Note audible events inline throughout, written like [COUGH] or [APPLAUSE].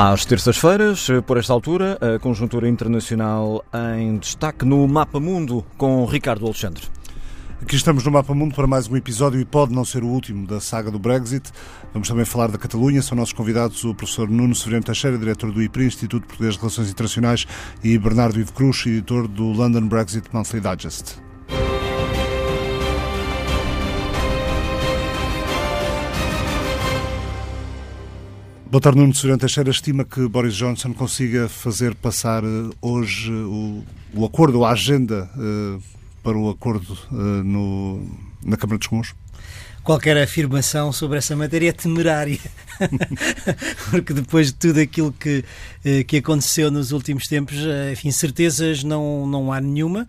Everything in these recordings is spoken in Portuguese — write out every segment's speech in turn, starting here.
Às terças-feiras, por esta altura, a conjuntura internacional em destaque no Mapa Mundo com Ricardo Alexandre. Aqui estamos no Mapa Mundo para mais um episódio e pode não ser o último da saga do Brexit. Vamos também falar da Catalunha. São nossos convidados o professor Nuno Severino Teixeira, diretor do IPRI, Instituto Português de Relações Internacionais, e Bernardo Ivo Cruz, editor do London Brexit Monthly Digest. Tarde, Nuno Severino Teixeira. Estima que Boris Johnson consiga fazer passar eh, hoje o, o acordo, a agenda uh, para o acordo uh, no, na Câmara dos Comuns? Qualquer afirmação sobre essa matéria é temerária, [LAUGHS] porque depois de tudo aquilo que, que aconteceu nos últimos tempos, enfim, certezas não, não há nenhuma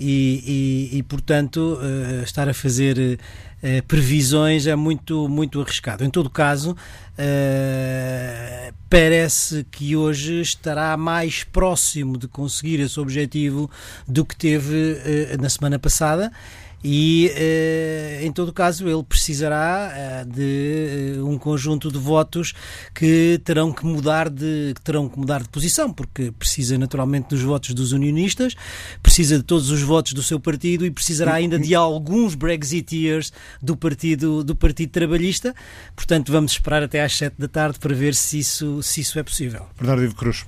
e, e, e portanto, estar a fazer eh, previsões é muito, muito arriscado. Em todo caso, uh, parece que hoje estará mais próximo de conseguir esse objetivo do que teve uh, na semana passada e, eh, em todo caso, ele precisará eh, de eh, um conjunto de votos que terão que mudar de que terão que mudar de posição, porque precisa naturalmente dos votos dos unionistas, precisa de todos os votos do seu partido e precisará ainda de alguns Brexiteers do partido do Partido Trabalhista. Portanto, vamos esperar até às sete da tarde para ver se isso se isso é possível. Bernardo Cruz.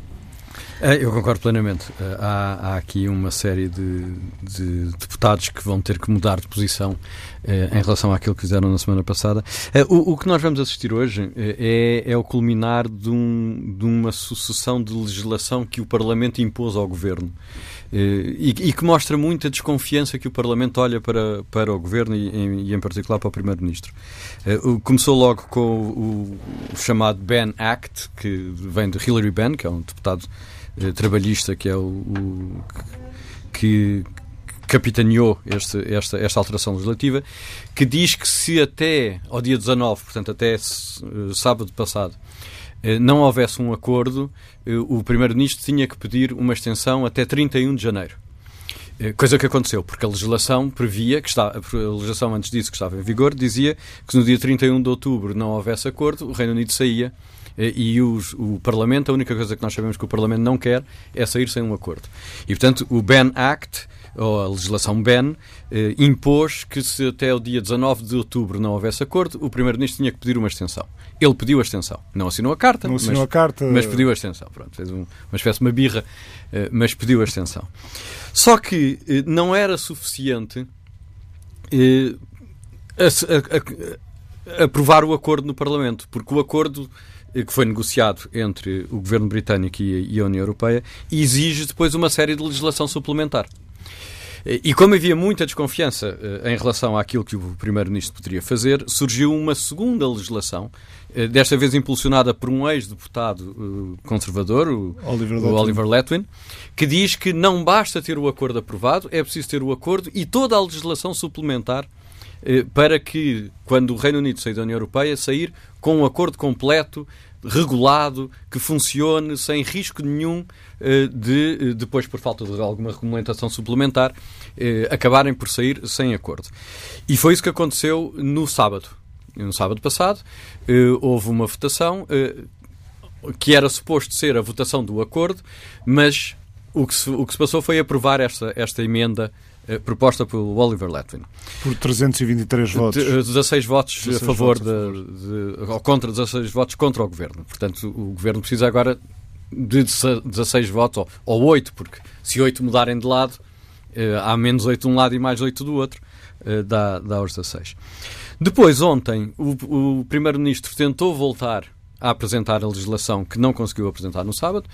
É, eu concordo plenamente. É, há, há aqui uma série de, de, deputados que vão ter que mudar de posição eh, em relação àquilo que fizeram na semana passada. Eh, o, o, que nós vamos assistir hoje é, é o culminar de, um, de, uma sucessão de legislação que o Parlamento impôs ao Governo. E, e, que mostra muita desconfiança que o Parlamento olha para, para o Governo e, em, e em particular para o Primeiro-Ministro. Começou logo com o, o chamado Ben Act, que vem de Hillary Benn, que é um deputado eh, trabalhista, que é o, o que capitaneou este, esta, esta alteração legislativa, que diz que se até ao dia 19, portanto até eh, sábado passado, eh, não houvesse um acordo, o Primeiro-Ministro tinha que pedir uma extensão até 31 de janeiro. Coisa que aconteceu, porque a legislação previa, que está, a legislação antes disso que estava em vigor, dizia que se no dia 31 de outubro não houvesse acordo, o Reino Unido saía eh, e os, o Parlamento, a única coisa que nós sabemos que o Parlamento não quer é sair sem um acordo. E, portanto, o Ben Act, ou a legislação Ben, eh, impôs que se até o dia 19 de outubro não houvesse acordo, o Primeiro-Ministro tinha que pedir uma extensão. Ele pediu a extensão. Não assinou a carta, não assinou mas, a carta. mas pediu a extensão. Pronto, fez um, uma espécie de uma birra, eh, mas pediu a extensão. Só que eh, não era suficiente eh, a, a, a, aprovar o acordo no Parlamento, porque o acordo que foi negociado entre o governo britânico e a União Europeia, exige depois uma série de legislação suplementar. E como havia muita desconfiança eh, em relação àquilo que o Primeiro-Ministro poderia fazer, surgiu uma segunda legislação, eh, desta vez impulsionada por um ex-deputado eh, conservador, o Oliver, o Oliver Letwin, que diz que não basta ter o acordo aprovado, é preciso ter o acordo e toda a legislação suplementar para que, quando o Reino Unido sair da União Europeia, sair com um acordo completo, regulado, que funcione sem risco nenhum eh, de, eh, depois, por falta de alguma regulamentação suplementar, eh, acabarem por sair sem acordo. E foi isso que aconteceu no sábado. No sábado passado, houve uma votação que era suposto ser a votação do acordo, mas o que se, o que se passou foi aprovar esta, esta emenda eh, proposta pelo Oliver Letwin. Por 323 votos. 16 votos 16 a favor, votos. De, de, ou contra 16 votos contra o governo. Portanto, o governo precisa agora de 16 votos, ou, ou 8, porque se 8 mudarem de lado, eh, há menos 8 de um lado e mais 8 do outro, eh, dá, dá os 16. Depois, ontem, o, o Primeiro-Ministro tentou voltar a apresentar a legislação que não conseguiu apresentar no sábado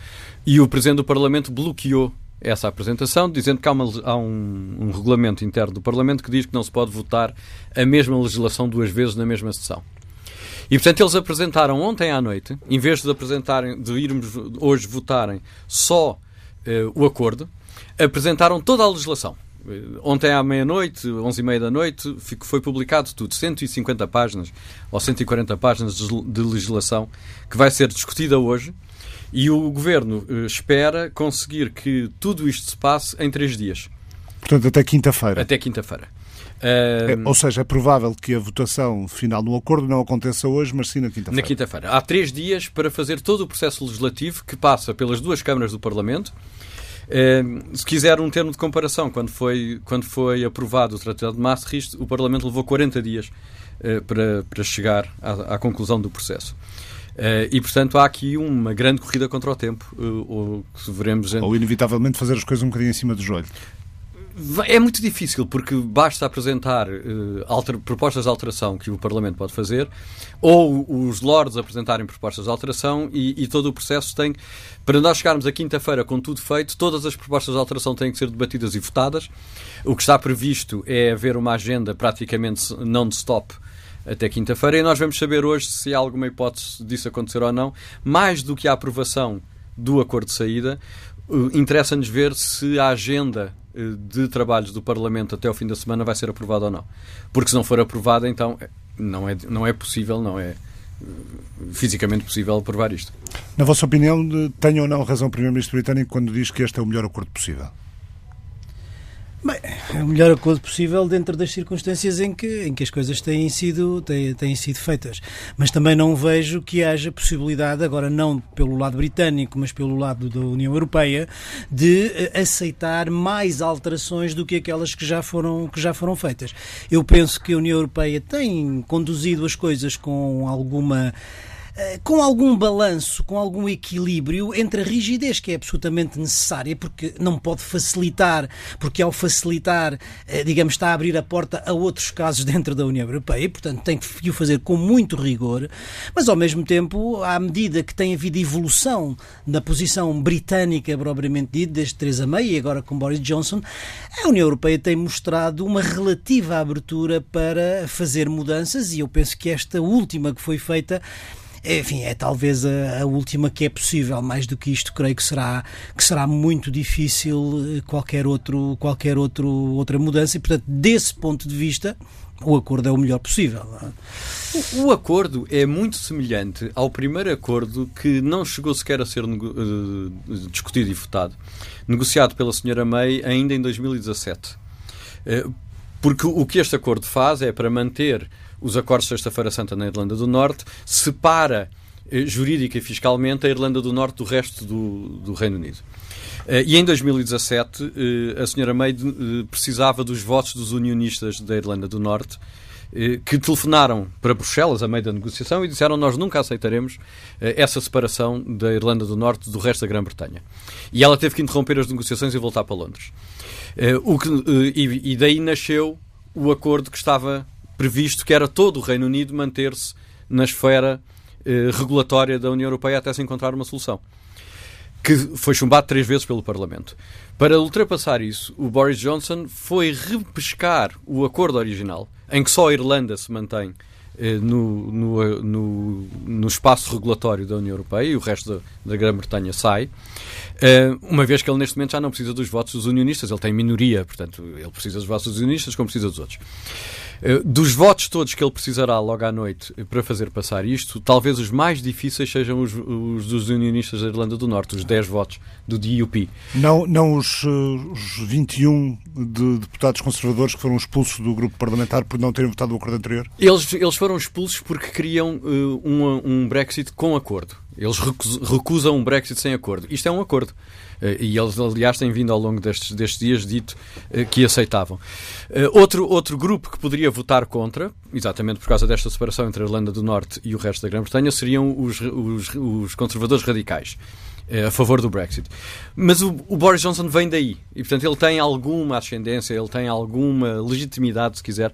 e o Presidente do Parlamento bloqueou essa apresentação, dizendo que há, uma, há um, um, regulamento interno do Parlamento que diz que não se pode votar a mesma legislação duas vezes na mesma sessão. E, portanto, eles apresentaram ontem à noite, em vez de apresentarem, de irmos hoje votarem só uh, o acordo, apresentaram toda a legislação. Uh, ontem à meia-noite, onze e meia da noite, foi publicado tudo, 150 páginas ou 140 páginas de legislação que vai ser discutida hoje e o governo uh, espera conseguir que tudo isto se passe em três dias. Portanto, até quinta-feira. Até quinta-feira. É, ou seja, é provável que a votação final no acordo não aconteça hoje, mas sim na quinta-feira. Na quinta-feira. Há três dias para fazer todo o processo legislativo que passa pelas duas câmaras do Parlamento. se quiser um termo de comparação, quando foi, quando foi aprovado o Tratado de Maastricht, o Parlamento levou 40 dias para, para chegar à, à conclusão do processo. Uh, e, portanto, há aqui uma grande corrida contra o tempo. Uh, ou, veremos... ou, inevitavelmente, fazer as coisas um bocadinho em cima do joelho. É muito difícil, porque basta apresentar uh, alter, propostas de alteração que o Parlamento pode fazer, ou os Lords apresentarem propostas de alteração, e, e todo o processo tem. Para nós chegarmos à quinta-feira com tudo feito, todas as propostas de alteração têm que ser debatidas e votadas. O que está previsto é haver uma agenda praticamente non-stop até quinta-feira, e nós vamos saber hoje se há alguma hipótese disso acontecer ou não. Mais do que a aprovação do acordo de saída, uh, interessa-nos ver se a agenda uh, de trabalhos do Parlamento até ao fim da semana vai ser aprovada ou não. Porque se não for aprovada, então eh, não é, não é possível, não é fisicamente possível aprovar isto. Na vossa opinião, tem ou não razão o Primeiro-Ministro britânico quando diz que este é o melhor acordo possível? Bem, é o melhor acordo possível dentro das circunstâncias em que, em que as coisas têm sido, têm, têm sido feitas. Mas também não vejo que haja possibilidade, agora não pelo lado britânico, mas pelo lado da União Europeia, de eh, aceitar mais alterações do que aquelas que já foram, que já foram feitas. Eu penso que a União Europeia tem conduzido as coisas com alguma com algum balanço, com algum equilíbrio entre a rigidez que é absolutamente necessária, porque não pode facilitar, porque ao facilitar, eh, digamos, está a abrir a porta a outros casos [LAUGHS] dentro da União Europeia, e, portanto tem que o fazer com muito rigor, mas ao mesmo tempo, à medida que tem havido evolução na posição britânica, propriamente dita, desde Theresa May e agora com Boris Johnson, a União Europeia tem mostrado uma relativa abertura para fazer mudanças, e eu penso que esta última que foi feita enfim, é talvez a, a, última que é possível. Mais do que isto, creio que será, que será muito difícil eh, qualquer, outro, qualquer outro, outra mudança e, portanto, desse ponto de vista, o acordo é o melhor possível. É? O, o, acordo é muito semelhante ao primeiro acordo que não chegou sequer a ser uh, discutido e votado, negociado pela senhora May ainda em 2017. Uh, porque o que este acordo faz é para manter os acordos de Sexta-feira Santa na Irlanda do Norte, separa eh, jurídica e fiscalmente a Irlanda do Norte do resto do, do Reino Unido. Eh, e em 2017, eh, a senhora May precisava dos votos dos unionistas da Irlanda do Norte, que telefonaram para Bruxelas a meio da negociação e disseram nós nunca aceitaremos essa separação da Irlanda do Norte do resto da Grã-Bretanha. E ela teve que interromper as negociações e voltar para Londres. O que, e daí nasceu o acordo que estava previsto que era todo o Reino Unido manter-se na esfera eh, regulatória da União Europeia até se encontrar uma solução. Que foi chumbado três vezes pelo Parlamento. Para ultrapassar isso, o Boris Johnson foi repescar o acordo original, em que só a Irlanda se mantém eh, no, no, no, no, espaço regulatório da União Europeia e o resto da, da Grã-Bretanha sai, eh, uma vez que ele neste momento já não precisa dos votos dos unionistas, ele tem minoria, portanto ele precisa dos votos dos unionistas como precisa dos outros. Eh, dos votos todos que ele precisará logo à noite para fazer passar isto, talvez os mais difíceis sejam os, os dos unionistas da Irlanda do Norte, os 10 votos do DUP. Não, não os, eh, os 21 de deputados conservadores que foram expulsos do grupo parlamentar por não terem votado o acordo anterior? Eles, eles foram expulsos porque queriam uh, um, um Brexit com acordo. Eles recusam um Brexit sem acordo. Isto é um acordo. Eh, e eles, aliás, têm vindo ao longo destes, destes dias dito eh, que aceitavam. Eh, outro, outro grupo que poderia votar contra, exatamente por causa desta separação entre a Irlanda do Norte e o resto da Grã-Bretanha, seriam os, os, os conservadores radicais a favor do Brexit. Mas o, o, Boris Johnson vem daí e, portanto, ele tem alguma ascendência, ele tem alguma legitimidade, se quiser,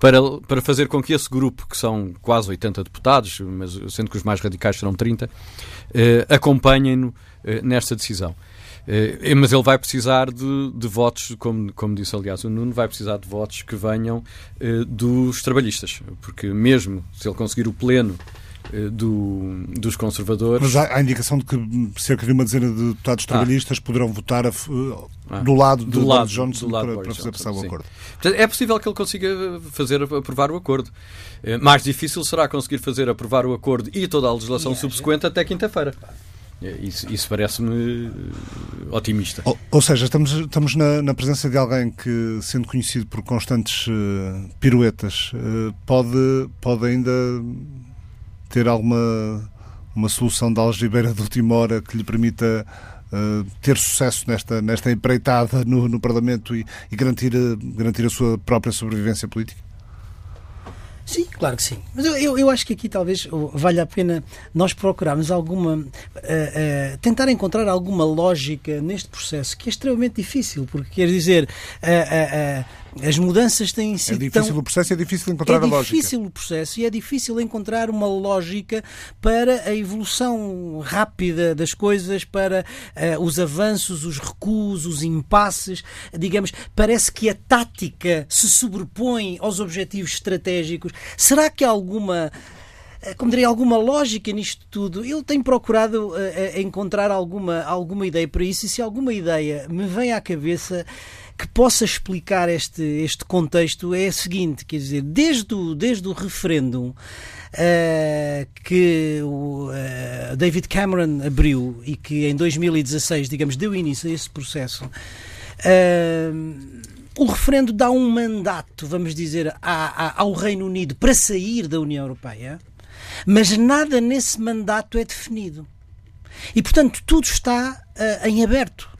para, para fazer com que esse grupo, que são quase 80 deputados, mas sendo que os mais radicais serão 30, eh, acompanhem-no eh, nesta decisão. Eh, mas ele vai precisar de, de, votos, como, como disse aliás o Nuno, vai precisar de votos que venham eh, dos trabalhistas, porque mesmo se ele conseguir o pleno eh, do, dos conservadores. Mas há a indicação de que cerca de uma dezena de deputados ah. trabalhistas ah. poderão votar a, ah. do lado de do lado, Johnson lado para, para, fazer passar o acordo. Portanto, é possível que ele consiga fazer aprovar o acordo. Mais difícil será conseguir fazer aprovar o acordo e toda a legislação subsequente até quinta-feira. Isso, isso parece-me otimista. Ou, ou, seja, estamos, estamos na, na, presença de alguém que, sendo conhecido por constantes uh, piruetas, uh, pode, pode ainda ter alguma uma solução da algibeira de última hora que lhe permita uh, ter sucesso nesta, nesta empreitada no, no Parlamento e, e garantir, garantir a sua própria sobrevivência política? Sim, claro que sim. Mas eu, eu, acho que aqui talvez valha a pena nós procurarmos alguma. Uh, uh, tentar encontrar alguma lógica neste processo que é extremamente difícil, porque quer dizer. Uh, as mudanças têm sido. É difícil tão... o processo e é difícil encontrar é a lógica. É difícil o processo e é difícil encontrar uma lógica para a evolução rápida das coisas, para uh, os avanços, os recuos, os impasses. Digamos, parece que a tática se sobrepõe aos objetivos estratégicos. Será que há alguma eh, como diria, alguma lógica nisto tudo. Eu tenho procurado uh, encontrar alguma, alguma ideia para isso e se alguma ideia me vem à cabeça que possa explicar este, este contexto é a seguinte, quer dizer, desde o, desde o referêndum uh, que o uh, David Cameron abriu e que em 2016, digamos, deu início a esse processo, uh, o referendo dá um mandato, vamos dizer, ao Reino Unido para sair da União Europeia, mas nada nesse mandato é definido. E, portanto, tudo está uh, em aberto.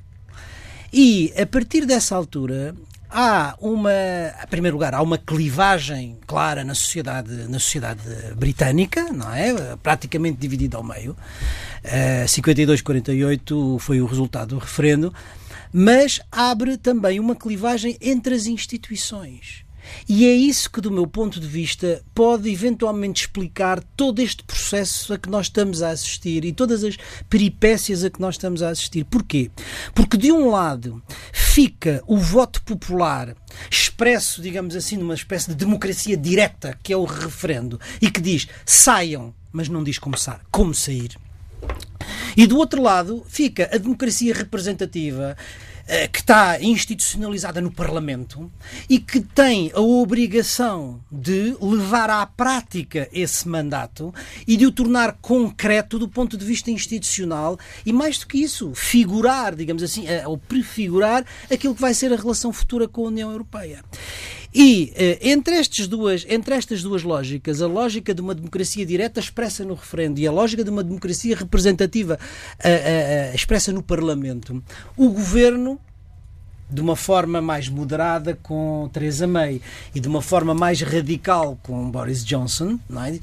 E a partir dessa altura há uma, em primeiro lugar, há uma clivagem clara na sociedade, na sociedade britânica, não é? Praticamente dividida ao meio. Uh, 52-48 foi o resultado do referendo, mas abre também uma clivagem entre as instituições. E é isso que, do meu ponto de vista, pode eventualmente explicar todo este processo a que nós estamos a assistir e todas as peripécias a que nós estamos a assistir. Porquê? Porque, de um lado, fica o voto popular expresso, digamos assim, numa espécie de democracia direta, que é o referendo, e que diz saiam, mas não diz como, como sair. E do outro lado fica a democracia representativa que está institucionalizada no Parlamento e que tem a obrigação de levar à prática esse mandato e de o tornar concreto do ponto de vista institucional e, mais do que isso, figurar, digamos assim, eh, ou prefigurar aquilo que vai ser a relação futura com a União Europeia. E eh, entre, estas duas, entre estas duas lógicas, a lógica de uma democracia direta expressa no referendo e a lógica de uma democracia representativa eh, eh, expressa no Parlamento, o governo de uma forma mais moderada com Theresa May e de uma forma mais radical com Boris Johnson, é?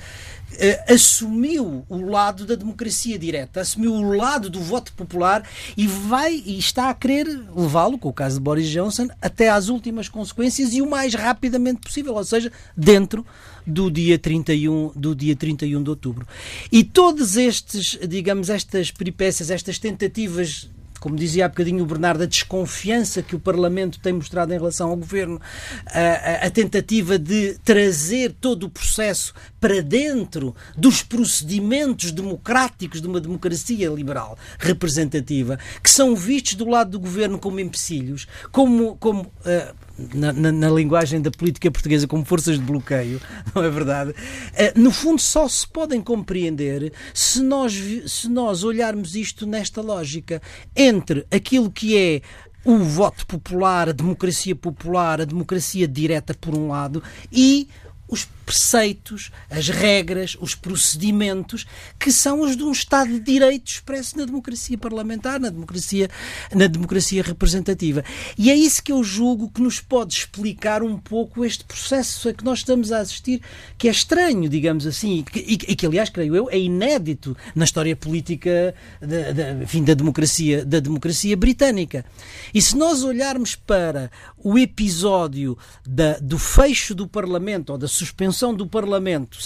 uh, assumiu o lado da democracia direta, assumiu o lado do voto popular e vai e está a querer levá-lo, com o caso de Boris Johnson, até às últimas consequências e o mais rapidamente possível, ou seja, dentro do dia 31, do dia 31 de outubro. E todos estes, digamos, estas peripécias, estas tentativas como dizia há bocadinho o Bernardo, a desconfiança que o Parlamento tem mostrado em relação ao Governo, a, a, a, tentativa de trazer todo o processo para dentro dos procedimentos democráticos de uma democracia liberal representativa, que são vistos do lado do Governo como empecilhos, como, como uh, na, na, na, linguagem da política portuguesa como forças de bloqueio, [LAUGHS] não é verdade? Uh, no fundo, só se podem compreender se nós, se nós olharmos isto nesta lógica entre aquilo que é o voto popular, a democracia popular, a democracia direta por um lado e os preceitos, as regras, os procedimentos que são os de um Estado de Direito expresso na democracia parlamentar, na democracia, na democracia representativa. E é isso que eu julgo que nos pode explicar um pouco este processo a que nós estamos a assistir, que é estranho, digamos assim, e que, e que aliás, creio eu, é inédito na história política da, da, enfim, da, democracia, da democracia britânica. E se nós olharmos para o episódio da, do fecho do Parlamento ou da suspensão do Parlamento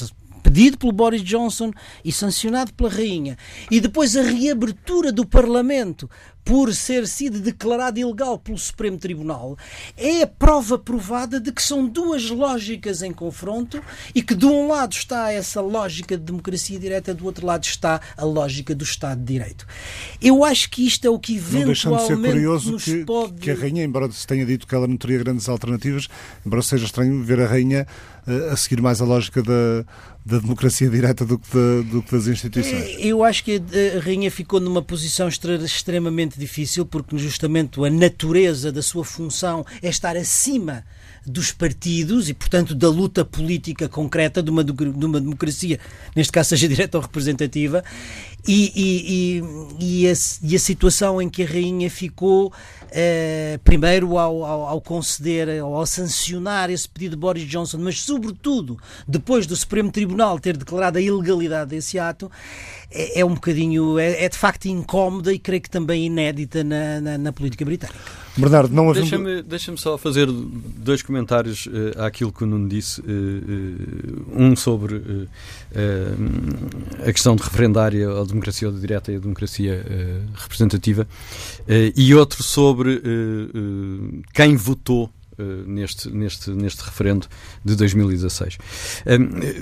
pedido pelo Boris Johnson e sancionado pela Rainha, e depois a reabertura do Parlamento por ser sido declarado ilegal pelo Supremo Tribunal, é a prova provada de que são duas lógicas em confronto e que de um lado está essa lógica de democracia direta, do outro lado está a lógica do Estado de Direito. Eu acho que isto é o que eventualmente não deixando de ser curioso que, pode... que a Rainha, embora se tenha dito que ela não teria grandes alternativas, embora seja estranho ver a Rainha a seguir mais a lógica da, da democracia direta do que, da, do que das instituições? Eh, eu acho que a rainha ficou numa posição extremamente difícil porque justamente a natureza da sua função é estar acima dos partidos e, portanto, da luta política concreta de uma, de uma democracia, neste caso seja direta ou representativa, e, e, e, e, a, e a situação em que a rainha ficou Uh, primeiro ao, ao, ao, conceder, ao, ao sancionar esse pedido de Boris Johnson, mas sobretudo depois do Supremo Tribunal ter declarado a ilegalidade desse ato, é, é um bocadinho, é, é, de facto incómoda e creio que também inédita na, na, na política britânica. Bernardo, não havendo... Deixa-me deixa só fazer dois comentários uh, àquilo que o Nuno disse. Uh, uh, um sobre a questão de referendária à democracia direta e a democracia representativa, e outro sobre quem votou Uh, neste, neste, neste referendo de 2016.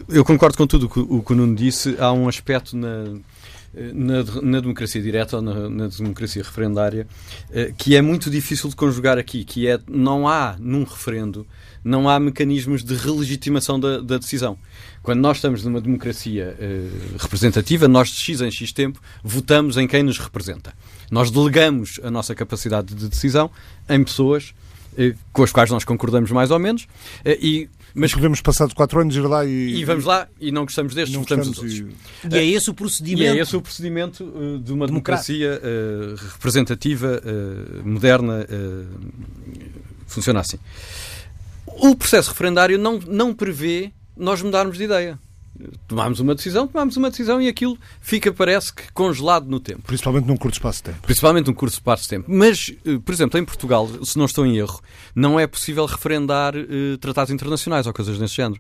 eu concordo com tudo o que o Nuno disse. Há um aspecto na, na, na, democracia direta ou na, na, democracia referendária, eh, que é muito difícil de conjugar aqui, que é não há num referendo, não há mecanismos de relegitimação da, da decisão. Quando nós estamos numa democracia representativa, nós de X em X tempo votamos em quem nos representa. Nós delegamos a nossa capacidade de decisão em pessoas eh, com as quais nós concordamos mais ou menos e mas podemos passar de 4 anos ir lá e. E vamos lá e não gostamos destes, não gostamos dos outros. E... e é esse o procedimento. E é esse o procedimento uh, de uma democracia uh, representativa, uh, moderna, funciona assim. O processo referendário não, não prevê nós mudarmos de ideia tomámos uma decisão, tomámos uma decisão e aquilo fica, parece que, congelado no tempo. Principalmente num curto espaço de tempo. Principalmente num curto espaço de tempo. Mas, eh, por exemplo, em Portugal, se não estou em erro, não é possível referendar uh, tratados internacionais ou coisas desse género.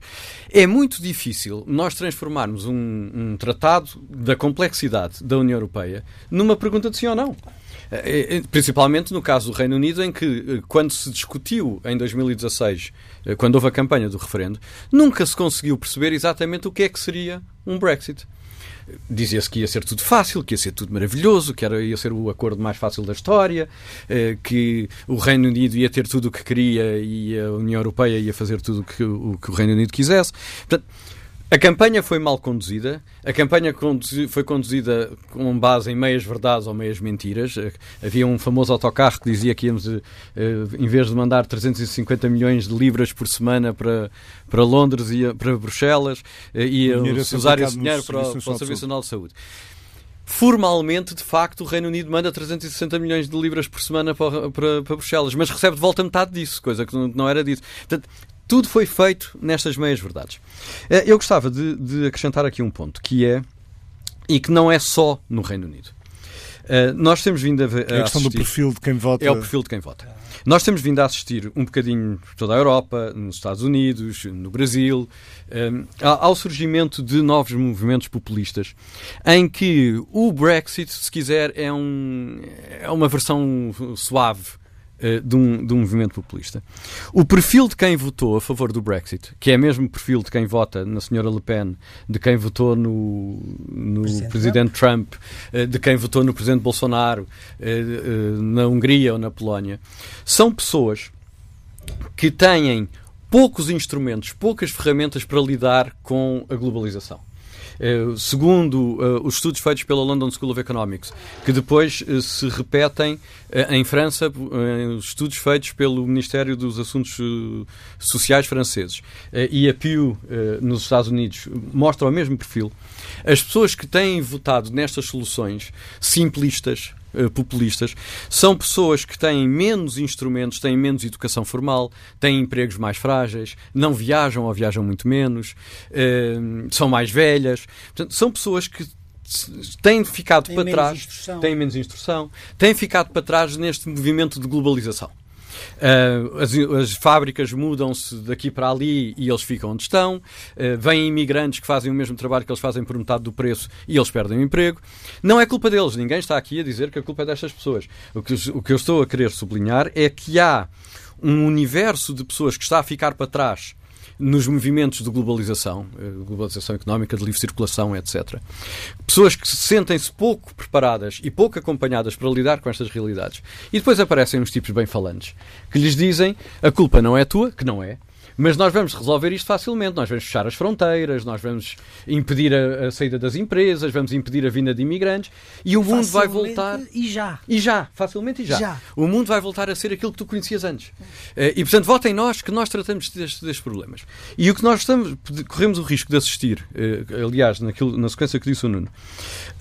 É muito difícil nós transformarmos um, um tratado da complexidade da União Europeia numa pergunta de sim ou não. Eh, eh, principalmente no caso do Reino Unido, em que, eh, quando se discutiu em 2016, quando houve a campanha do referendo, nunca se conseguiu perceber exatamente o que é que seria um Brexit. Dizia-se que ia ser tudo fácil, que ia ser tudo maravilhoso, que era, ia ser o acordo mais fácil da história, que o Reino Unido ia ter tudo o que queria e a União Europeia ia fazer tudo o que o, Reino Unido quisesse. Portanto, a campanha foi mal conduzida, a campanha foi conduzida com base em meias verdades ou meias mentiras. Eh, havia um famoso autocarro que dizia que íamos, eh, em vez de mandar 350 milhões de libras por semana para, para Londres e para Bruxelas, eh, íamos usar esse dinheiro para, para o Serviço Nacional de Saúde. Formalmente, de facto, o Reino Unido manda 360 milhões de libras por semana para, para, para Bruxelas, mas recebe de volta metade disso, coisa que não, era disso. Portanto, tudo foi feito nestas meias verdades. Eh, eu gostava de, de acrescentar aqui um ponto, que é, e que não é só no Reino Unido. Uh, nós temos vindo a, é a questão assistir, do perfil de quem vota. É o perfil de quem vota. Nós temos vindo a assistir um bocadinho por toda a Europa, nos Estados Unidos, no Brasil, eh, ao surgimento de novos movimentos populistas, em que o Brexit, se quiser, é, um, é uma versão suave eh, de um, de um movimento populista. O perfil de quem votou a favor do Brexit, que é mesmo o perfil de quem vota na senhora Le Pen, de quem votou no, no presidente, presidente Trump, Trump eh, de quem votou no presidente Bolsonaro, eh, na Hungria ou na Polónia, são pessoas que têm poucos instrumentos, poucas ferramentas para lidar com a globalização. Eh, segundo uh, os estudos feitos pela London School of Economics, que depois uh, se repetem em França, os estudos feitos pelo Ministério dos Assuntos Sociais franceses e a Pew nos Estados Unidos, mostram o mesmo perfil. As pessoas que têm votado nestas soluções simplistas, eh, populistas, são pessoas que têm menos instrumentos, têm menos educação formal, têm empregos mais frágeis, não viajam ou viajam muito menos, eh, são mais velhas. Portanto, são pessoas que têm ficado tem para trás, têm menos instrução, têm ficado para trás neste movimento de globalização. Uh, as, as, fábricas mudam-se daqui para ali e eles ficam onde estão. Uh, vêm imigrantes que fazem o mesmo trabalho que eles fazem por metade do preço e eles perdem o emprego. Não é culpa deles. Ninguém está aqui a dizer que a culpa é destas pessoas. O que, o que eu estou a querer sublinhar é que há um universo de pessoas que está a ficar para trás nos movimentos de globalização, eh, globalização económica, de livre circulação, etc. Pessoas que sentem-se pouco preparadas e pouco acompanhadas para lidar com estas realidades. E depois aparecem uns tipos bem falantes que lhes dizem a culpa não é tua, que não é, Mas nós vamos resolver isto facilmente. Nós vamos fechar as fronteiras, nós vamos impedir a, a saída das empresas, vamos impedir a vinda de imigrantes e o mundo vai voltar. E já. E já, facilmente e já. Já. O mundo vai voltar a ser aquilo que tu conhecias antes. Eh, E, portanto, votem nós que nós tratamos destes, destes problemas. E o que nós estamos, corremos o risco de assistir, eh, aliás, naquilo, na sequência que disse o Nuno,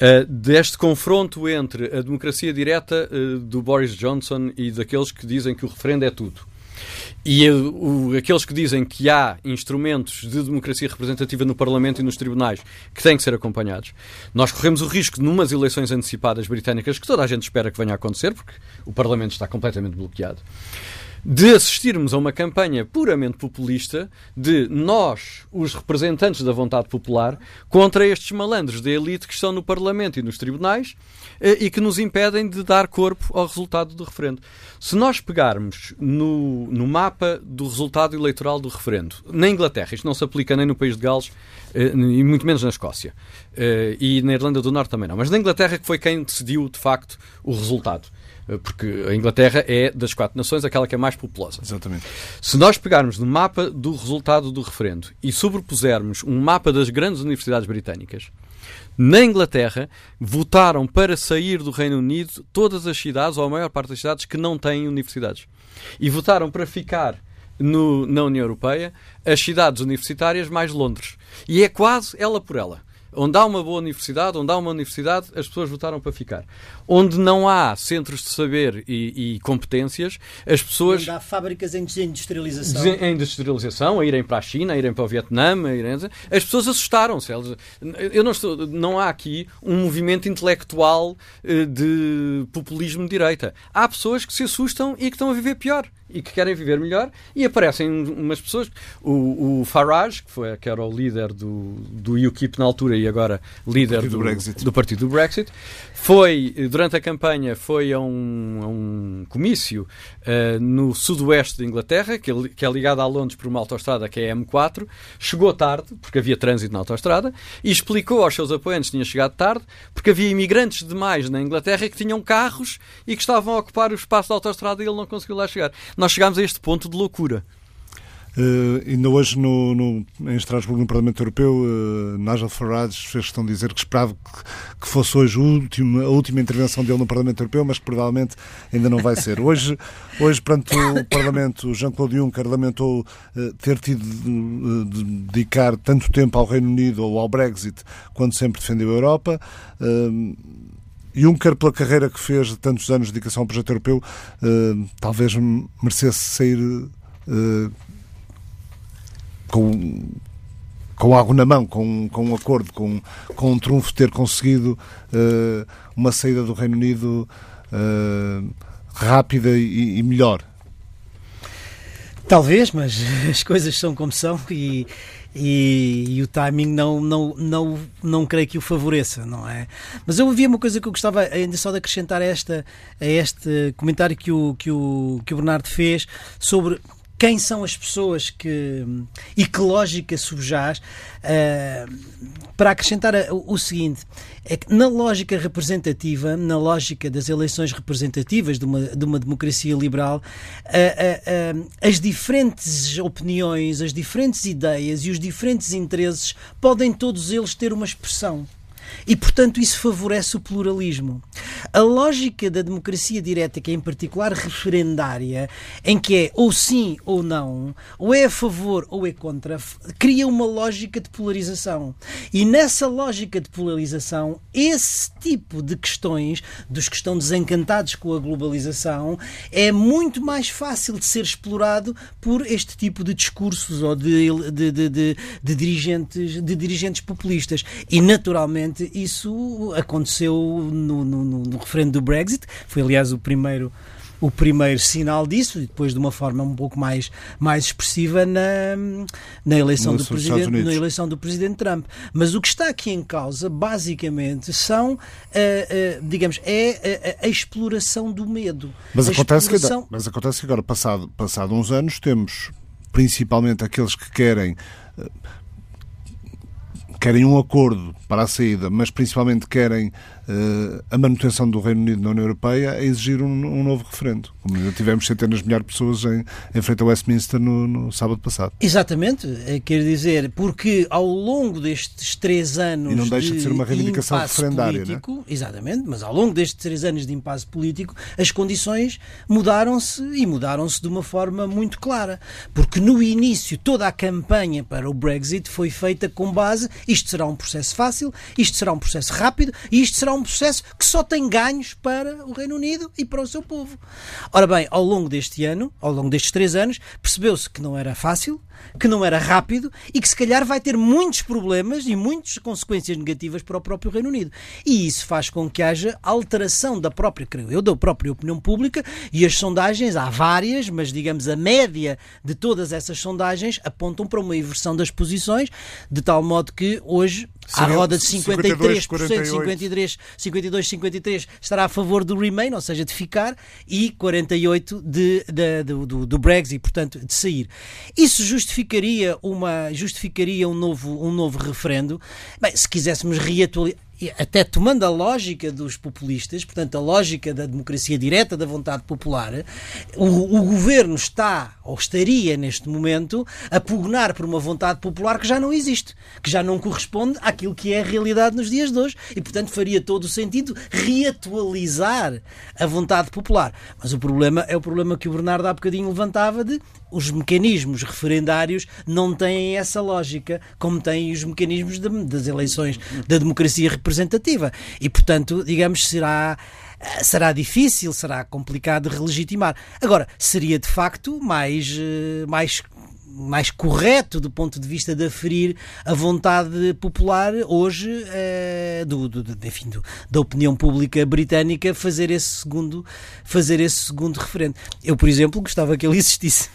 eh, deste confronto entre a democracia direta do Boris Johnson e daqueles que dizem que o referendo é tudo. E o- aqueles que dizem que há instrumentos de democracia representativa no Parlamento e nos tribunais que têm que ser acompanhados, nós corremos o risco, numas eleições antecipadas britânicas, que toda a gente espera que venha a acontecer, porque o Parlamento está completamente bloqueado, de assistirmos a uma campanha puramente populista de nós, os representantes da vontade popular, contra estes malandros da elite que estão no Parlamento e nos tribunais eh, e que nos impedem de dar corpo ao resultado do referendo. Se nós pegarmos no, no mapa do resultado eleitoral do referendo, na Inglaterra, isto não se aplica nem no país de Gales eh, e muito menos na Escócia, eh, e na Irlanda do Norte também não, mas na Inglaterra que foi quem decidiu de facto o resultado. Eh, Porque a Inglaterra é, das quatro nações, aquela que é mais populosa. Exatamente. Se nós pegarmos no mapa do resultado do referendo e sobrepusermos um mapa das grandes universidades britânicas, na Inglaterra votaram para sair do Reino Unido todas as cidades, ou a maior parte das cidades, que não têm universidades. E votaram para ficar no- na União Europeia as cidades universitárias mais Londres. E é quase ela por ela. Onde há uma boa universidade, onde há uma universidade, as pessoas votaram para ficar. Onde não há centros de saber e, e competências, as pessoas Onde há fábricas em desindustrialização. Em industrialização, a irem para a China, a irem para o Vietnã, a irem... as pessoas assustaram-se. Eu não, estou, não há aqui um movimento intelectual eh, de populismo de direita. Há pessoas que se assustam e que estão a viver pior e que querem viver melhor e aparecem umas pessoas. O, o Farage, que, foi, que era o líder do, do UKIP na altura e agora líder Partido do, do do partido do Brexit, foi, durante a campanha, foi a um, a um comício eh, no sudoeste da Inglaterra, que é, que é ligado a Londres por uma autoestrada que é a M4, chegou tarde, porque havia trânsito na autoestrada, e explicou aos seus apoiantes que tinha chegado tarde, porque havia imigrantes demais na Inglaterra que tinham carros e que estavam a ocupar o espaço da autoestrada e ele não conseguiu lá chegar. Nós chegámos a este ponto de loucura. Eh, ainda hoje no, no- em Estrasburgo, no Parlamento Europeu, eh, Nigel Farage fez questão de dizer que esperava que, que fosse hoje o último- a última intervenção dele no Parlamento Europeu, mas que provavelmente ainda não vai ser. Hoje, hoje perante o Parlamento, Jean-Claude Juncker lamentou eh, ter tido de, de dedicar tanto tempo ao Reino Unido ou ao Brexit quando sempre defendeu a Europa. Eh, Juncker, pela carreira que fez de tantos anos de dedicação ao projeto europeu, eh, talvez merecesse sair eh, com, com algo na mão, com, com um acordo, com, com um trunfo, ter conseguido eh, uma saída do Reino Unido rápida e, e melhor. Talvez, mas [LAUGHS] as coisas são como são e, e, e o timing não, não, não, não creio que o favoreça, não é? Mas eu havia uma coisa que eu gostava ainda só de acrescentar a, esta, a este comentário que o, que, o, que o Bernardo fez sobre quem são as pessoas que e que lógica subjaz eh, para acrescentar o, seguinte é que na lógica representativa na lógica das eleições representativas de uma, de uma democracia liberal eh, eh, as diferentes opiniões as diferentes ideias e os diferentes interesses podem todos eles ter uma expressão e, portanto, isso favorece o pluralismo. A lógica da democracia direta, que é em particular referendária, em que é ou sim ou não, ou é a favor ou é contra, cria uma lógica de polarização. E nessa lógica de polarização, esse tipo de questões, dos que estão desencantados com a globalização, é muito mais fácil de ser explorado por este tipo de discursos ou de, de, de- de dirigentes, de dirigentes populistas. E, naturalmente, isso aconteceu no, no, no- referendo do Brexit, foi, aliás, o primeiro o primeiro sinal disso, e depois de uma forma um pouco mais, mais expressiva na, na, eleição do presidente, na eleição do presidente Trump. Mas o que está aqui em causa, basicamente, são, eh, eh, digamos, é a, a- a exploração do medo. Mas A acontece, que, exploração- mas acontece que agora, passado, passado uns anos, temos principalmente aqueles que querem eh, querem um acordo para a saída, mas principalmente querem a manutenção do Reino Unido na União Europeia, a exigir um, um novo referendo. Como já tivemos centenas de milhares de pessoas em, em frente a Westminster no, no sábado passado. Exatamente, eh, quer dizer, porque ao longo destes três anos. E não deixa de, de ser uma reivindicação referendária, é? político, né? Exatamente, mas ao longo destes três anos de impasse político, as condições mudaram-se e mudaram-se de uma forma muito clara. Porque no início toda a campanha para o Brexit foi feita com base isto será um processo fácil, isto será um processo rápido e isto será um processo que só tem ganhos para o Reino Unido e para o seu povo. Ora bem, ao longo deste ano, ao longo destes três anos, percebeu-se que não era fácil, que não era rápido e que se calhar vai ter muitos problemas e muitas consequências negativas para o próprio Reino Unido. E isso faz com que haja alteração da própria, creio eu, da própria opinião pública e as sondagens, há várias, mas digamos a média de todas essas sondagens apontam para uma inversão das posições, de tal modo que hoje à roda de 53%, 52, 53, 52, 53 estará a favor do Remain, ou seja, de ficar, e 48% de, de, de, do, do Brexit, portanto, de sair. Isso justificaria, uma, justificaria um, novo, um novo referendo? Bem, se quiséssemos reatualizar até tomando a lógica dos populistas, portanto, a lógica da democracia direta, da vontade popular, o, o, governo está, ou estaria neste momento, a pugnar por uma vontade popular que já não existe, que já não corresponde àquilo que é a realidade nos dias de hoje. E, portanto, faria todo o sentido reatualizar a vontade popular. Mas o problema é o problema que o Bernardo há bocadinho levantava de os mecanismos referendários não têm essa lógica, como têm os mecanismos de, das eleições da democracia representativa. E, portanto, digamos, será será difícil, será complicado de relegitimar. Agora, seria de facto mais, eh, mais mais correto do ponto de vista de aferir a vontade popular hoje é, do, do, enfim, do, da opinião pública britânica fazer esse segundo fazer esse segundo referendo. Eu, por exemplo, gostava que ele existisse.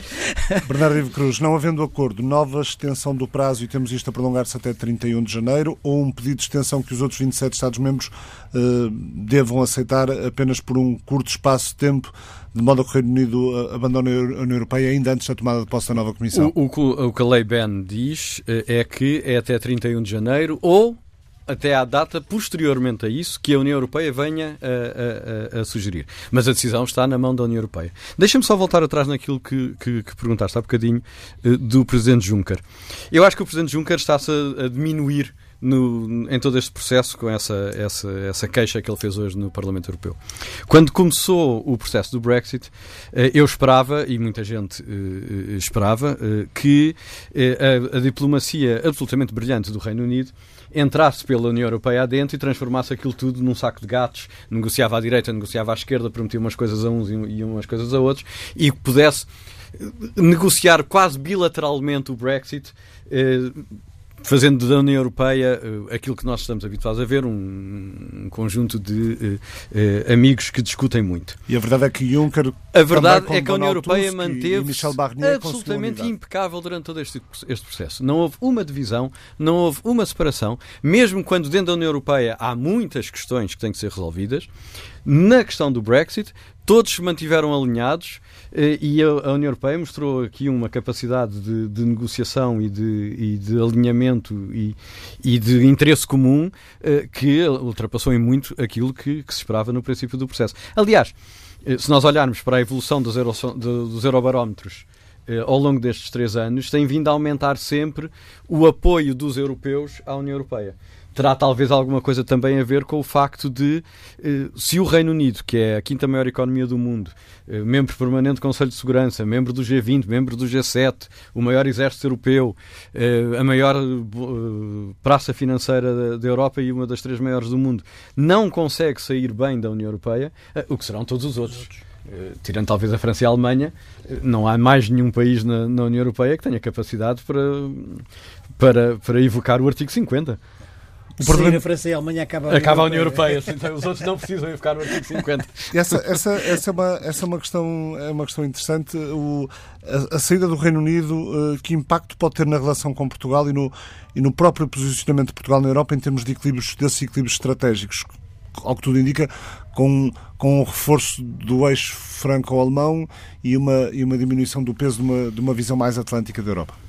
[LAUGHS] Bernardo Ivo Cruz, não havendo acordo, nova extensão do prazo e temos isto a prolongar-se até 31 de janeiro ou um pedido de extensão que os outros 27 Estados-membros uh, devam aceitar apenas por um curto espaço de tempo de modo que o Reino Unido abandone a União Europeia ainda antes da tomada de posse nova Comissão. O, o, o que a Lei Ben diz eh, é que é até 31 de janeiro ou até à data posteriormente a isso que a União Europeia venha a, a, a, a sugerir. Mas a decisão está na mão da União Europeia. Deixa-me só voltar atrás naquilo que, que, que perguntaste há bocadinho eh, do Presidente Juncker. Eu acho que o Presidente Juncker está-se a diminuir no, em todo este processo com essa, essa, essa queixa que ele fez hoje no Parlamento Europeu. Quando começou o processo do Brexit, eh, eu esperava, e muita gente eh, eh, esperava, que a, a diplomacia absolutamente brilhante do Reino Unido entrasse pela União Europeia adentro e transformasse aquilo tudo num saco de gatos, negociava à direita, negociava à esquerda, prometia umas coisas a uns e umas coisas a outros, e pudesse negociar quase bilateralmente o Brexit fazendo da União Europeia uh, aquilo que nós estamos habituados a ver, um, conjunto de uh, amigos que discutem muito. E a verdade é que Juncker. A verdade é que a União Europeia manteve absolutamente impecável durante todo este, este processo. Não houve uma divisão, não houve uma separação, mesmo quando dentro da União Europeia há muitas questões que têm que ser resolvidas. Na questão do Brexit, todos se mantiveram alinhados eh, e a, União Europeia mostrou aqui uma capacidade de, de negociação e de, e de alinhamento e, e, de interesse comum eh, que ultrapassou em muito aquilo que, que, se esperava no princípio do processo. Aliás, eh, se nós olharmos para a evolução dos, euro, dos eurobarómetros ao longo destes três anos, tem vindo a aumentar sempre o apoio dos europeus à União Europeia terá talvez alguma coisa também a ver com o facto de, eh, se o Reino Unido, que é a quinta maior economia do mundo, eh, membro permanente do Conselho de Segurança, membro do G20, membro do G7, o maior exército europeu, eh, a maior praça financeira da Europa e uma das três maiores do mundo, não consegue sair bem da União Europeia, o que serão todos os outros. tirando talvez a França e a Alemanha, não há mais nenhum país na, na União Europeia que tenha capacidade para, para, para evocar o artigo 50. O Sim, a França e a Alemanha acaba a Acaba a União Europeia, então os outros não precisam ir ficar no artigo 50. Essa, essa, essa, é uma, essa é uma questão, é uma questão interessante. O, a, a, saída do Reino Unido, uh, que impacto pode ter na relação com Portugal e no, e no próprio posicionamento de Portugal na Europa em termos de equilíbrios, desses equilíbrios estratégicos? Ao que tudo indica, com, com o reforço do eixo franco-alemão e uma, e uma diminuição do peso de uma, de uma visão mais atlântica da Europa.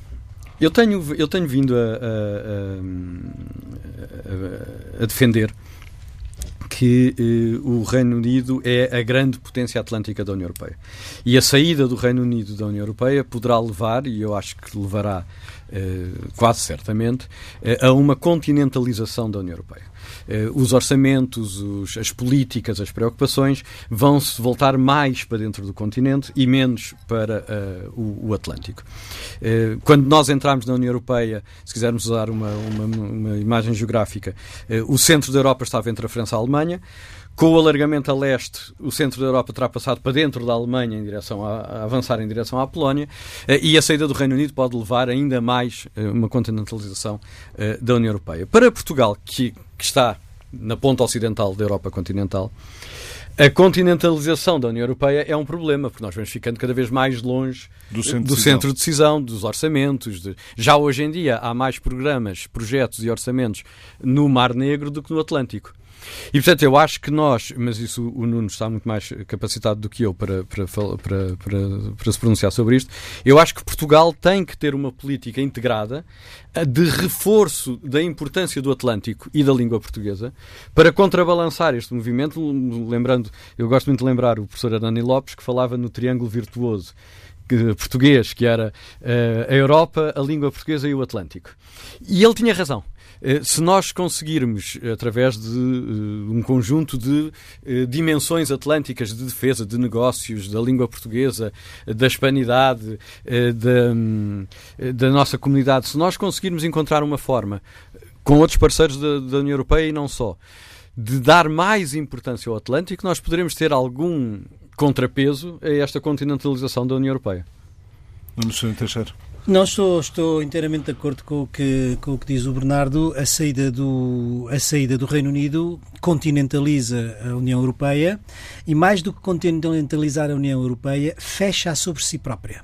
Eu tenho, eu tenho vindo a, a, a defender que eh, o Reino Unido é a grande potência atlântica da União Europeia. E a saída do Reino Unido da União Europeia poderá levar, e eu acho que levará eh, quase certamente, eh, a uma continentalização da União Europeia. Eh, os orçamentos, os, as políticas, as preocupações vão se voltar mais para dentro do continente e menos para uh, o, o, Atlântico. Uh, quando nós entramos na União Europeia, se quisermos usar uma, uma, uma imagem geográfica, o centro da Europa estava entre a França e a Alemanha. Com o alargamento a leste, o centro da Europa terá passado para dentro da Alemanha em direção a, a avançar em direção à Polónia e a saída do Reino Unido pode levar ainda mais uma continentalização da União Europeia. Para Portugal, que que está na ponta ocidental da Europa continental, a continentalização da União Europeia é um problema, porque nós vamos ficando cada vez mais longe do centro, do de, centro de decisão, dos orçamentos. De... Já hoje em dia há mais programas, projetos e orçamentos no Mar Negro do que no Atlântico. E, portanto, eu acho que nós, mas isso o Nuno está muito mais capacitado do que eu para, para, para, para, para se pronunciar sobre isto, eu acho que Portugal tem que ter uma política integrada eh, de reforço da importância do Atlântico e da língua portuguesa para contrabalançar este movimento. Lembrando, eu gosto muito de lembrar o professor Anani Lopes, que falava no triângulo virtuoso português, que era uh, a Europa, a língua portuguesa e o Atlântico. E ele tinha razão. Eh, se nós conseguirmos, através de uh, um conjunto de uh, dimensões atlânticas de defesa de negócios, da língua portuguesa, da hispanidade, da, da nossa comunidade, se nós conseguirmos encontrar uma forma, com outros parceiros da, da União Europeia e não só, de dar mais importância ao Atlântico, nós poderemos ter algum contrapeso a esta continentalização da União Europeia. Vamos, Teixeira. Não estou, estou inteiramente de acordo com o, que, com o que diz o Bernardo. A saída, do, a saída do Reino Unido continentaliza a União Europeia e, mais do que continentalizar a União Europeia, fecha-a sobre si própria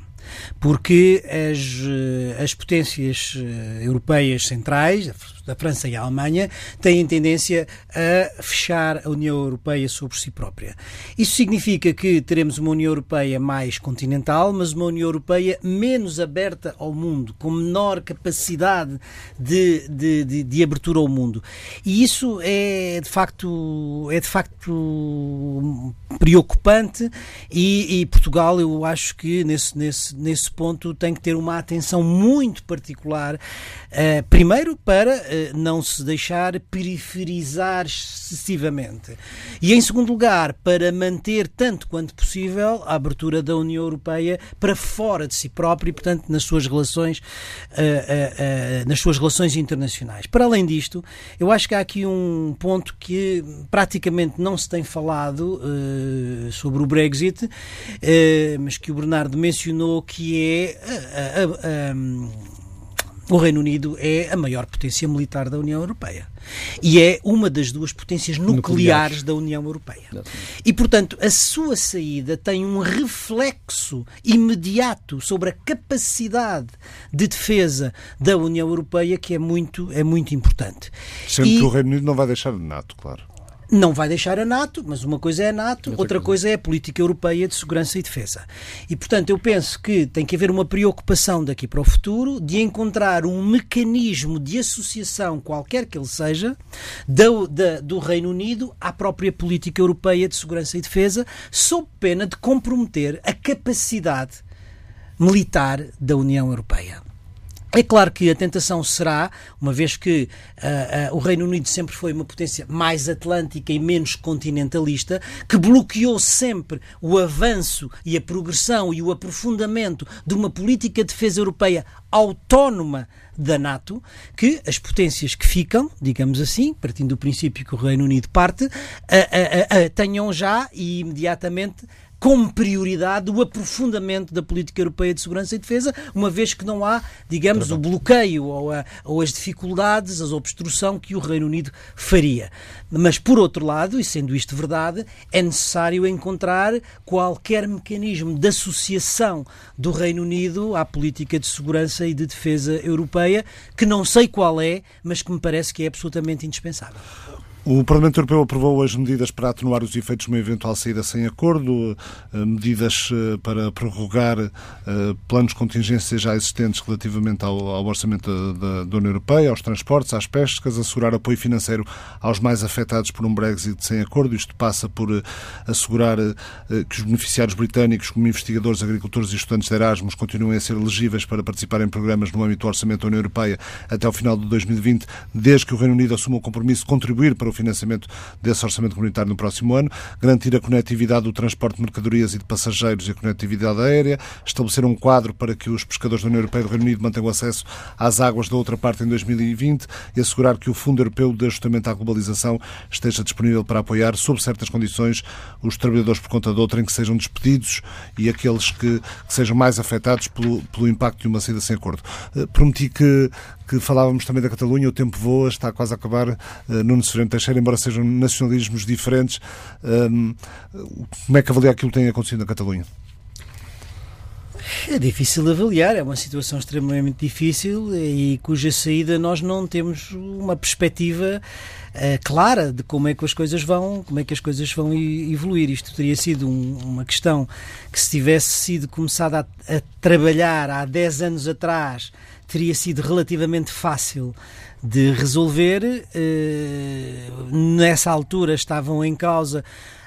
porque as, as potências eh, europeias centrais, da França e a Alemanha, têm tendência a fechar a União Europeia sobre si própria. Isso significa que teremos uma União Europeia mais continental, mas uma União Europeia menos aberta ao mundo, com menor capacidade de, de, de, de abertura ao mundo. E isso é de facto, é de facto preocupante e, e Portugal, eu acho que nesse, nesse, nesse ponto tem que ter uma atenção muito particular, uh, primeiro para não se deixar periferizar excessivamente. E, em segundo lugar, para manter tanto quanto possível a abertura da União Europeia para fora de si própria e, portanto, nas suas relações, uh, uh, nas suas relações internacionais. Para além disto, eu acho que há aqui um ponto que praticamente não se tem falado sobre o Brexit, mas que o Bernardo mencionou, que é o Reino Unido é a maior potência militar da União Europeia e é uma das duas potências nucleares, nucleares. da União Europeia. E, portanto, a sua saída tem um reflexo imediato sobre a capacidade de defesa da União Europeia que é muito, é muito importante. Sendo e... que o Reino Unido não vai deixar de NATO, claro não vai deixar a NATO, mas uma coisa é a NATO, outra, outra coisa. coisa é a política europeia de segurança e defesa. E, portanto, eu penso que tem que haver uma preocupação daqui para o futuro de encontrar um mecanismo de associação, qualquer que ele seja, do, da, do Reino Unido à própria política europeia de segurança e defesa, sob pena de comprometer a capacidade militar da União Europeia. É claro que a tentação será, uma vez que uh, uh, o Reino Unido sempre foi uma potência mais atlântica e menos continentalista, que bloqueou sempre o avanço e a progressão e o aprofundamento de uma política de defesa europeia autónoma da NATO, que as potências que ficam, digamos assim, partindo do princípio que o Reino Unido parte, uh, tenham já e imediatamente como prioridade o aprofundamento da política europeia de segurança e defesa, uma vez que não há, digamos, o bloqueio ou, a, ou as dificuldades, a obstrução que o Reino Unido faria. Mas, por outro lado, e sendo isto verdade, é necessário encontrar qualquer mecanismo de associação do Reino Unido à política de segurança e de defesa europeia, que não sei qual é, mas que me parece que é absolutamente indispensável. O Parlamento Europeu aprovou as medidas para atenuar os efeitos de uma eventual saída sem acordo, eh, medidas eh, para prorrogar eh, planos de contingência já existentes relativamente ao, orçamento da, da, União Europeia, aos transportes, às pescas, assegurar apoio financeiro aos mais afetados por um Brexit sem acordo. Isto passa por assegurar que os beneficiários britânicos, como investigadores, agricultores e estudantes de Erasmus, continuem a ser elegíveis para participar em programas no âmbito do orçamento da União Europeia até ao final de 2020, desde que o Reino Unido assuma o compromisso de contribuir para o financiamento desse orçamento comunitário no próximo ano, garantir a conectividade do transporte de mercadorias e de passageiros e a conectividade aérea, estabelecer um quadro para que os pescadores da União Europeia e do Reino Unido mantenham acesso às águas da outra parte em 2020 e assegurar que o Fundo Europeu de Ajustamento à Globalização esteja disponível para apoiar, sob certas condições, os trabalhadores por conta de outra em que sejam despedidos e aqueles que, que sejam mais afetados pelo, pelo impacto de uma saída sem acordo. Eh, prometi que, que falávamos também da Catalunha, o tempo voa, está quase a acabar. Uh, Nuno Severino Teixeira, embora sejam nacionalismos diferentes, um, como é que avalia aquilo que tem acontecido na Catalunha? É difícil avaliar, é uma situação extremamente difícil e cuja saída nós não temos uma perspectiva uh, clara de como é que as coisas vão, como é que as coisas vão evoluir. Isto teria sido um, uma questão que se tivesse sido começada a, a trabalhar há 10 anos atrás teria sido relativamente fácil de resolver. Eh, nessa altura estavam em causa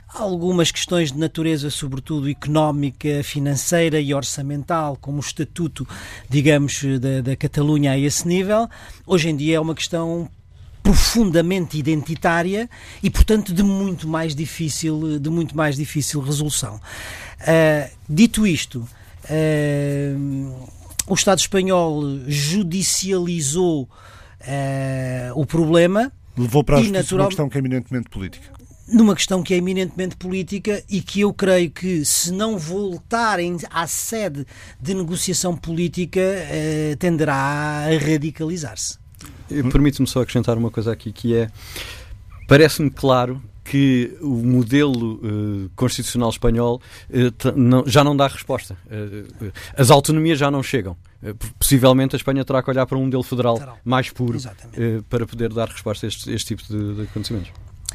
algumas questões de natureza, sobretudo económica, financeira e orçamental, como o estatuto, digamos, da, da Catalunha a esse nível. Hoje em dia é uma questão profundamente identitária e, portanto, de muito mais difícil, de muito mais difícil resolução. Uh, dito isto, uh, o Estado espanhol judicializou uh, o problema. Levou para a justiça natural... uma questão que é eminentemente política. Numa questão que é eminentemente política e que eu creio que, se não voltarem à sede de negociação política, uh, tenderá a radicalizar-se. Permite-me só acrescentar uma coisa aqui, que é. Parece-me claro que o modelo uh, constitucional espanhol uh, não, já não dá resposta. Uh, as autonomias já não chegam. possivelmente a Espanha terá que olhar para um modelo federal Terá. mais puro para poder dar resposta a este, este tipo de, de acontecimentos.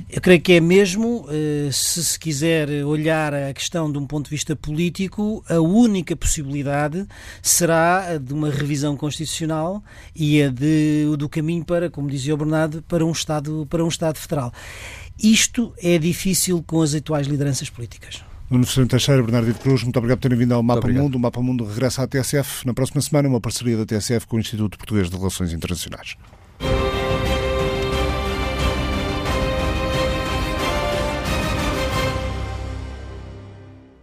Eu creio que é mesmo, se se quiser olhar a questão de um ponto de vista político, a única possibilidade será a de uma revisão constitucional e a de, do caminho para, como dizia o Bernardo, para um Estado, para um Estado federal. Isto é difícil com as atuais lideranças políticas. Nuno Ferreira Teixeira, Bernardo de Cruz, muito obrigado por terem vindo ao Mapa Mundo. O Mapa Mundo regressa à TSF na próxima semana, uma parceria da TSF com o Instituto Português de Relações Internacionais.